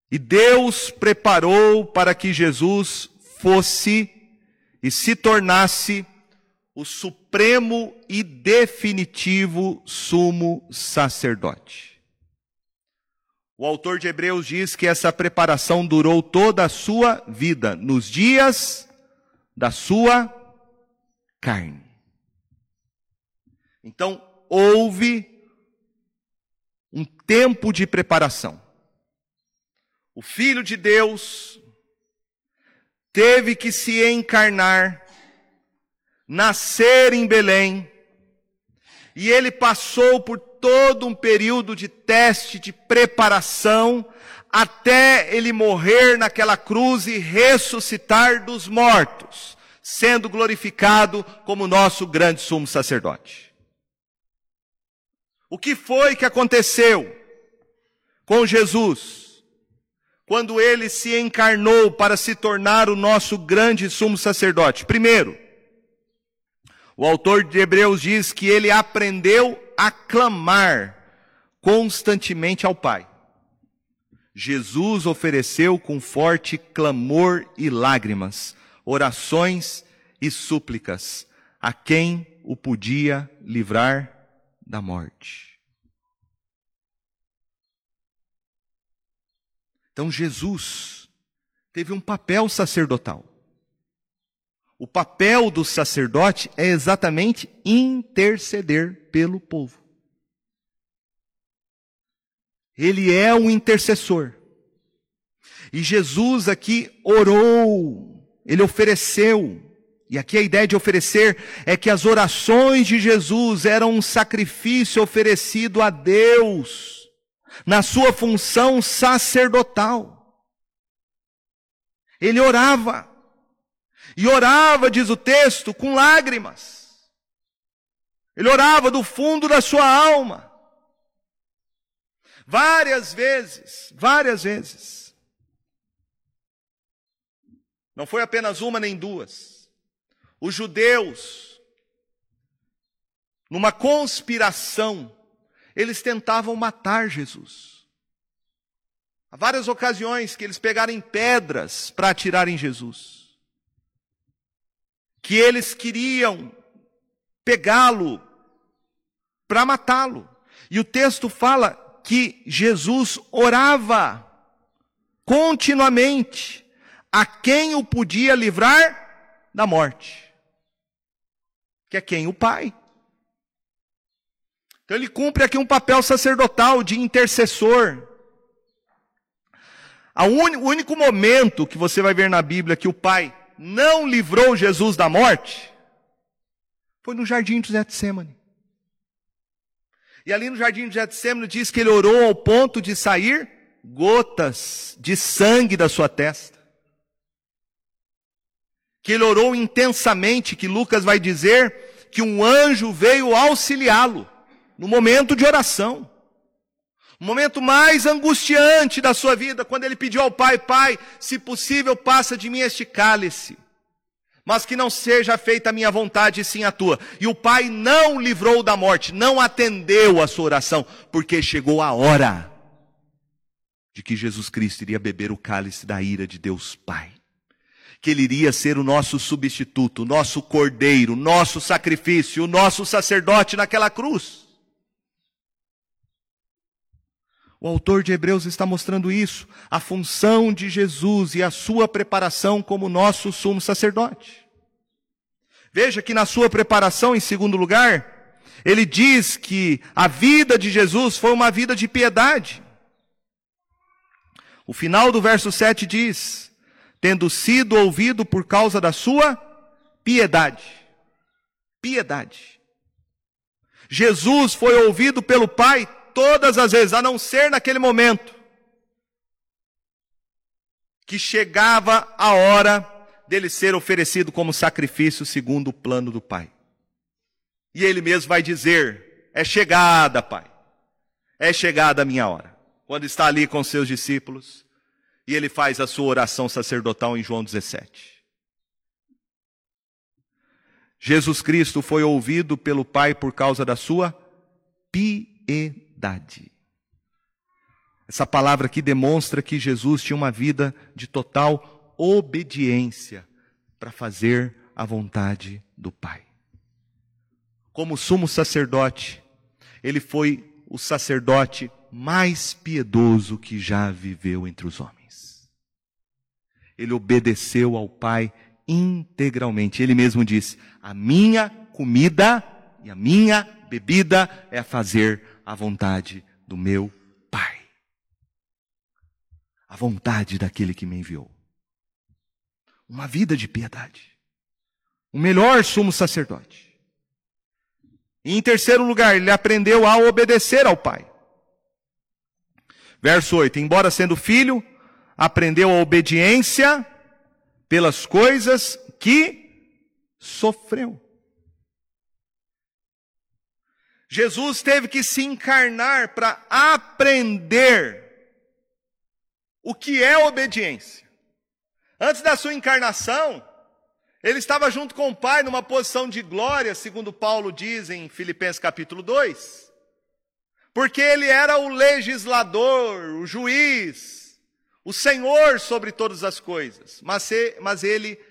E Deus preparou para que Jesus fosse e se tornasse o supremo e definitivo sumo sacerdote. O autor de Hebreus diz que essa preparação durou toda a sua vida, nos dias da sua carne. Então, houve um tempo de preparação. O Filho de Deus teve que se encarnar, nascer em Belém, e ele passou por todo um período de teste, de preparação, até ele morrer naquela cruz e ressuscitar dos mortos, sendo glorificado como nosso grande sumo sacerdote. O que foi que aconteceu com Jesus quando ele se encarnou para se tornar o nosso grande sumo sacerdote? Primeiro, o autor de Hebreus diz que ele aprendeu a clamar constantemente ao Pai. Jesus ofereceu com forte clamor e lágrimas, orações e súplicas a quem o podia livrar da morte. Então Jesus teve um papel sacerdotal. O papel do sacerdote é exatamente interceder pelo povo. Ele é um intercessor. E Jesus aqui orou, ele ofereceu e aqui a ideia de oferecer é que as orações de Jesus eram um sacrifício oferecido a Deus, na sua função sacerdotal. Ele orava, e orava, diz o texto, com lágrimas. Ele orava do fundo da sua alma. Várias vezes, várias vezes. Não foi apenas uma nem duas os judeus, numa conspiração, eles tentavam matar Jesus. Há várias ocasiões que eles pegaram pedras para atirar em Jesus. Que eles queriam pegá-lo para matá-lo. E o texto fala que Jesus orava continuamente a quem o podia livrar da morte. Que é quem? O Pai. Então ele cumpre aqui um papel sacerdotal de intercessor o único momento que você vai ver na Bíblia que o Pai não livrou Jesus da morte foi no jardim de Getsemane. E ali no jardim de Getsemane diz que ele orou ao ponto de sair gotas de sangue da sua testa. Que ele orou intensamente, que Lucas vai dizer que um anjo veio auxiliá-lo no momento de oração. O momento mais angustiante da sua vida, quando ele pediu ao Pai: Pai, se possível, passa de mim este cálice, mas que não seja feita a minha vontade e sim a tua. E o Pai não livrou da morte, não atendeu a sua oração, porque chegou a hora de que Jesus Cristo iria beber o cálice da ira de Deus Pai. Que ele iria ser o nosso substituto, o nosso cordeiro, o nosso sacrifício, o nosso sacerdote naquela cruz. O autor de Hebreus está mostrando isso, a função de Jesus e a sua preparação como nosso sumo sacerdote. Veja que na sua preparação, em segundo lugar, ele diz que a vida de Jesus foi uma vida de piedade. O final do verso 7 diz: tendo sido ouvido por causa da sua piedade. Piedade. Jesus foi ouvido pelo Pai todas as vezes, a não ser naquele momento, que chegava a hora dele ser oferecido como sacrifício segundo o plano do Pai. E ele mesmo vai dizer: É chegada, Pai, é chegada a minha hora. Quando está ali com seus discípulos, e ele faz a sua oração sacerdotal em João 17. Jesus Cristo foi ouvido pelo Pai por causa da sua piedade verdade. Essa palavra aqui demonstra que Jesus tinha uma vida de total obediência para fazer a vontade do Pai. Como sumo sacerdote, ele foi o sacerdote mais piedoso que já viveu entre os homens. Ele obedeceu ao Pai integralmente. Ele mesmo disse: A minha comida e a minha bebida é fazer a vontade do meu Pai. A vontade daquele que me enviou. Uma vida de piedade. O melhor sumo sacerdote. E em terceiro lugar, ele aprendeu a obedecer ao Pai. Verso 8: Embora sendo filho, aprendeu a obediência pelas coisas que sofreu. Jesus teve que se encarnar para aprender o que é obediência. Antes da sua encarnação, ele estava junto com o Pai numa posição de glória, segundo Paulo diz em Filipenses capítulo 2. Porque ele era o legislador, o juiz, o senhor sobre todas as coisas. Mas, mas ele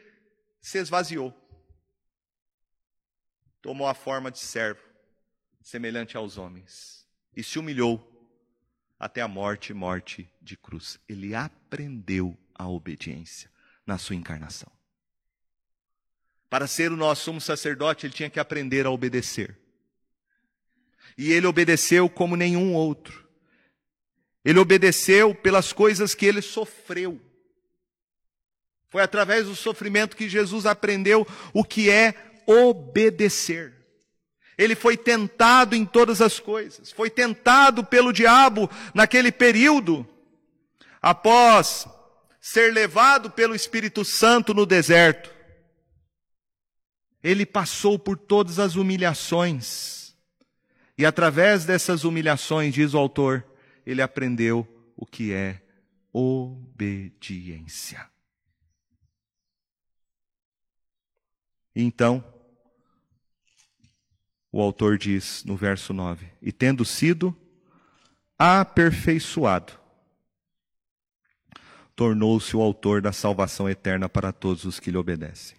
se esvaziou. Tomou a forma de servo semelhante aos homens, e se humilhou até a morte morte de cruz. Ele aprendeu a obediência na sua encarnação. Para ser o nosso sumo sacerdote, ele tinha que aprender a obedecer. E ele obedeceu como nenhum outro. Ele obedeceu pelas coisas que ele sofreu. Foi através do sofrimento que Jesus aprendeu o que é obedecer. Ele foi tentado em todas as coisas, foi tentado pelo diabo naquele período, após ser levado pelo Espírito Santo no deserto. Ele passou por todas as humilhações, e através dessas humilhações, diz o autor, ele aprendeu o que é obediência. Então, o autor diz no verso 9: E tendo sido aperfeiçoado, tornou-se o autor da salvação eterna para todos os que lhe obedecem.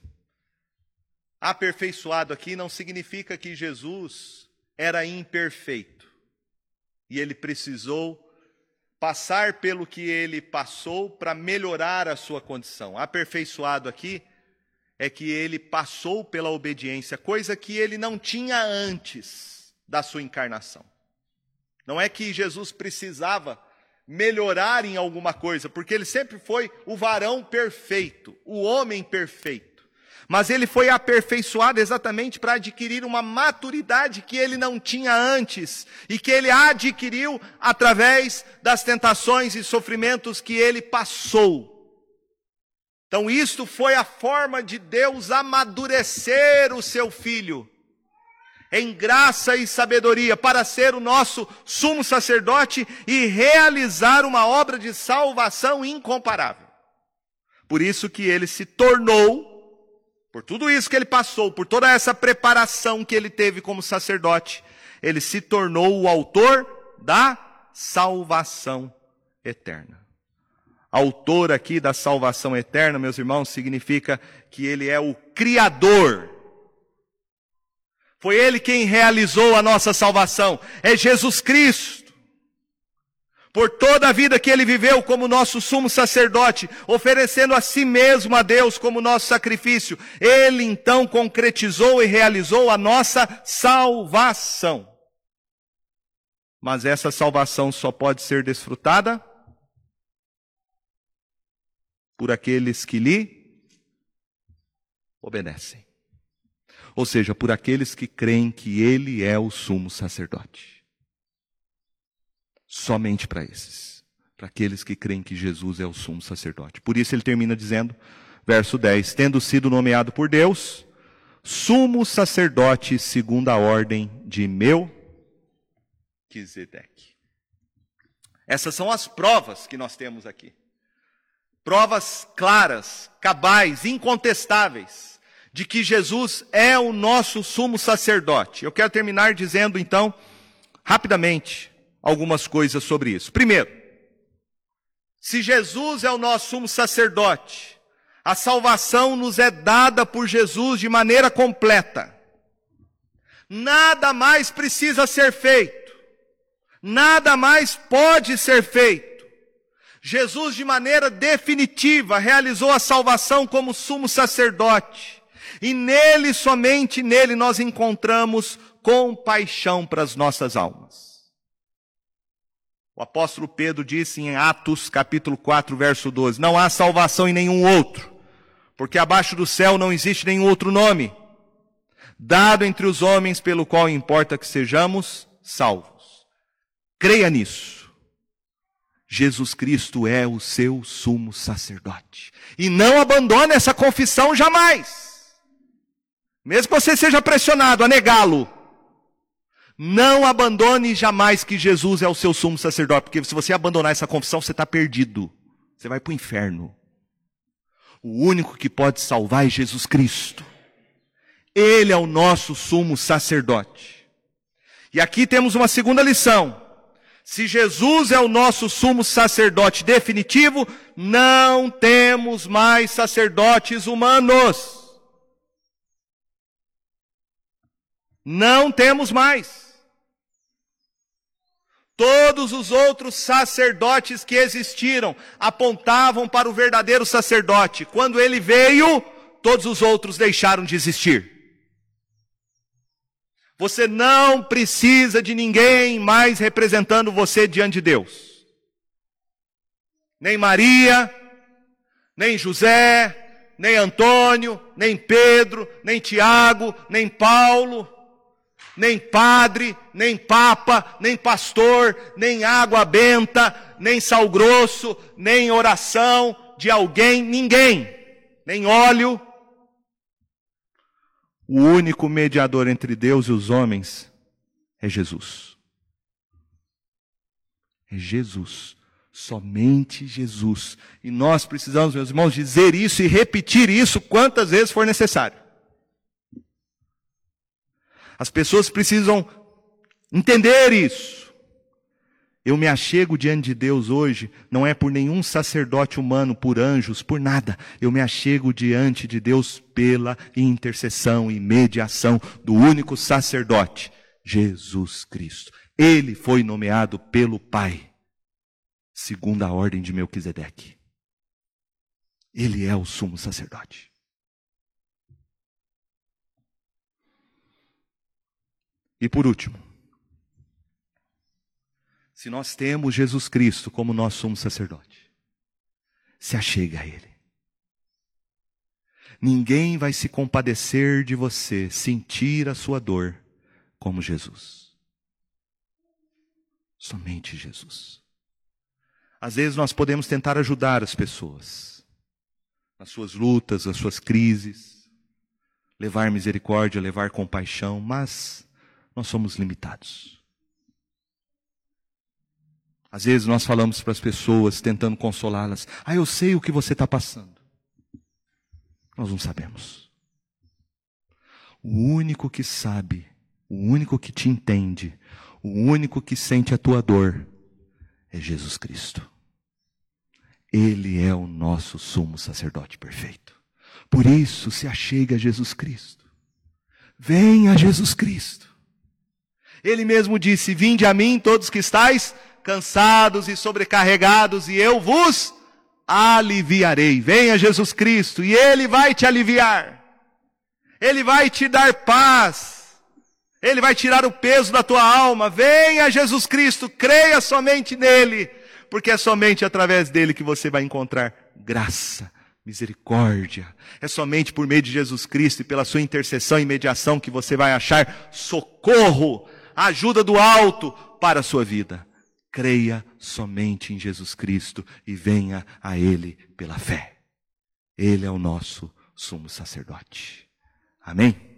Aperfeiçoado aqui não significa que Jesus era imperfeito e ele precisou passar pelo que ele passou para melhorar a sua condição. Aperfeiçoado aqui é que ele passou pela obediência, coisa que ele não tinha antes da sua encarnação. Não é que Jesus precisava melhorar em alguma coisa, porque ele sempre foi o varão perfeito, o homem perfeito. Mas ele foi aperfeiçoado exatamente para adquirir uma maturidade que ele não tinha antes e que ele adquiriu através das tentações e sofrimentos que ele passou. Então, isto foi a forma de Deus amadurecer o seu filho em graça e sabedoria para ser o nosso sumo sacerdote e realizar uma obra de salvação incomparável. Por isso que ele se tornou, por tudo isso que ele passou, por toda essa preparação que ele teve como sacerdote, ele se tornou o autor da salvação eterna. Autor aqui da salvação eterna, meus irmãos, significa que ele é o criador foi Ele quem realizou a nossa salvação. É Jesus Cristo. Por toda a vida que Ele viveu como nosso sumo sacerdote, oferecendo a si mesmo a Deus como nosso sacrifício, Ele então concretizou e realizou a nossa salvação. Mas essa salvação só pode ser desfrutada por aqueles que lhe obedecem ou seja, por aqueles que creem que Ele é o sumo sacerdote. Somente para esses, para aqueles que creem que Jesus é o sumo sacerdote. Por isso ele termina dizendo, verso 10: Tendo sido nomeado por Deus, sumo sacerdote segundo a ordem de Melquisedeque. Essas são as provas que nós temos aqui. Provas claras, cabais, incontestáveis de que Jesus é o nosso sumo sacerdote. Eu quero terminar dizendo então, rapidamente, algumas coisas sobre isso. Primeiro, se Jesus é o nosso sumo sacerdote, a salvação nos é dada por Jesus de maneira completa. Nada mais precisa ser feito. Nada mais pode ser feito. Jesus, de maneira definitiva, realizou a salvação como sumo sacerdote. E nele, somente nele, nós encontramos compaixão para as nossas almas. O apóstolo Pedro disse em Atos capítulo 4, verso 12: Não há salvação em nenhum outro, porque abaixo do céu não existe nenhum outro nome, dado entre os homens pelo qual importa que sejamos salvos. Creia nisso. Jesus Cristo é o seu sumo sacerdote. E não abandone essa confissão jamais. Mesmo que você seja pressionado a negá-lo, não abandone jamais que Jesus é o seu sumo sacerdote, porque se você abandonar essa confissão, você está perdido. Você vai para o inferno. O único que pode salvar é Jesus Cristo. Ele é o nosso sumo sacerdote. E aqui temos uma segunda lição. Se Jesus é o nosso sumo sacerdote definitivo, não temos mais sacerdotes humanos. Não temos mais. Todos os outros sacerdotes que existiram apontavam para o verdadeiro sacerdote. Quando ele veio, todos os outros deixaram de existir. Você não precisa de ninguém mais representando você diante de Deus. Nem Maria, nem José, nem Antônio, nem Pedro, nem Tiago, nem Paulo nem padre, nem papa, nem pastor, nem água benta, nem sal grosso, nem oração de alguém, ninguém, nem óleo. O único mediador entre Deus e os homens é Jesus. É Jesus. Somente Jesus. E nós precisamos, meus irmãos, dizer isso e repetir isso quantas vezes for necessário. As pessoas precisam entender isso. Eu me achego diante de Deus hoje, não é por nenhum sacerdote humano, por anjos, por nada. Eu me achego diante de Deus pela intercessão e mediação do único sacerdote, Jesus Cristo. Ele foi nomeado pelo Pai, segundo a ordem de Melquisedeque. Ele é o sumo sacerdote. E por último, se nós temos Jesus Cristo como nosso sumo sacerdote, se achega a Ele. Ninguém vai se compadecer de você, sentir a sua dor como Jesus. Somente Jesus. Às vezes nós podemos tentar ajudar as pessoas nas suas lutas, nas suas crises, levar misericórdia, levar compaixão, mas nós somos limitados. Às vezes nós falamos para as pessoas, tentando consolá-las: Ah, eu sei o que você está passando. Nós não sabemos. O único que sabe, o único que te entende, o único que sente a tua dor é Jesus Cristo. Ele é o nosso sumo sacerdote perfeito. Por isso se achega a Jesus Cristo. Venha a Jesus Cristo. Ele mesmo disse: Vinde a mim, todos que estáis cansados e sobrecarregados, e eu vos aliviarei. Venha Jesus Cristo, e Ele vai te aliviar. Ele vai te dar paz. Ele vai tirar o peso da tua alma. Venha Jesus Cristo, creia somente nele, porque é somente através dele que você vai encontrar graça, misericórdia. É somente por meio de Jesus Cristo e pela sua intercessão e mediação que você vai achar socorro ajuda do alto para a sua vida. Creia somente em Jesus Cristo e venha a Ele pela fé. Ele é o nosso sumo sacerdote. Amém?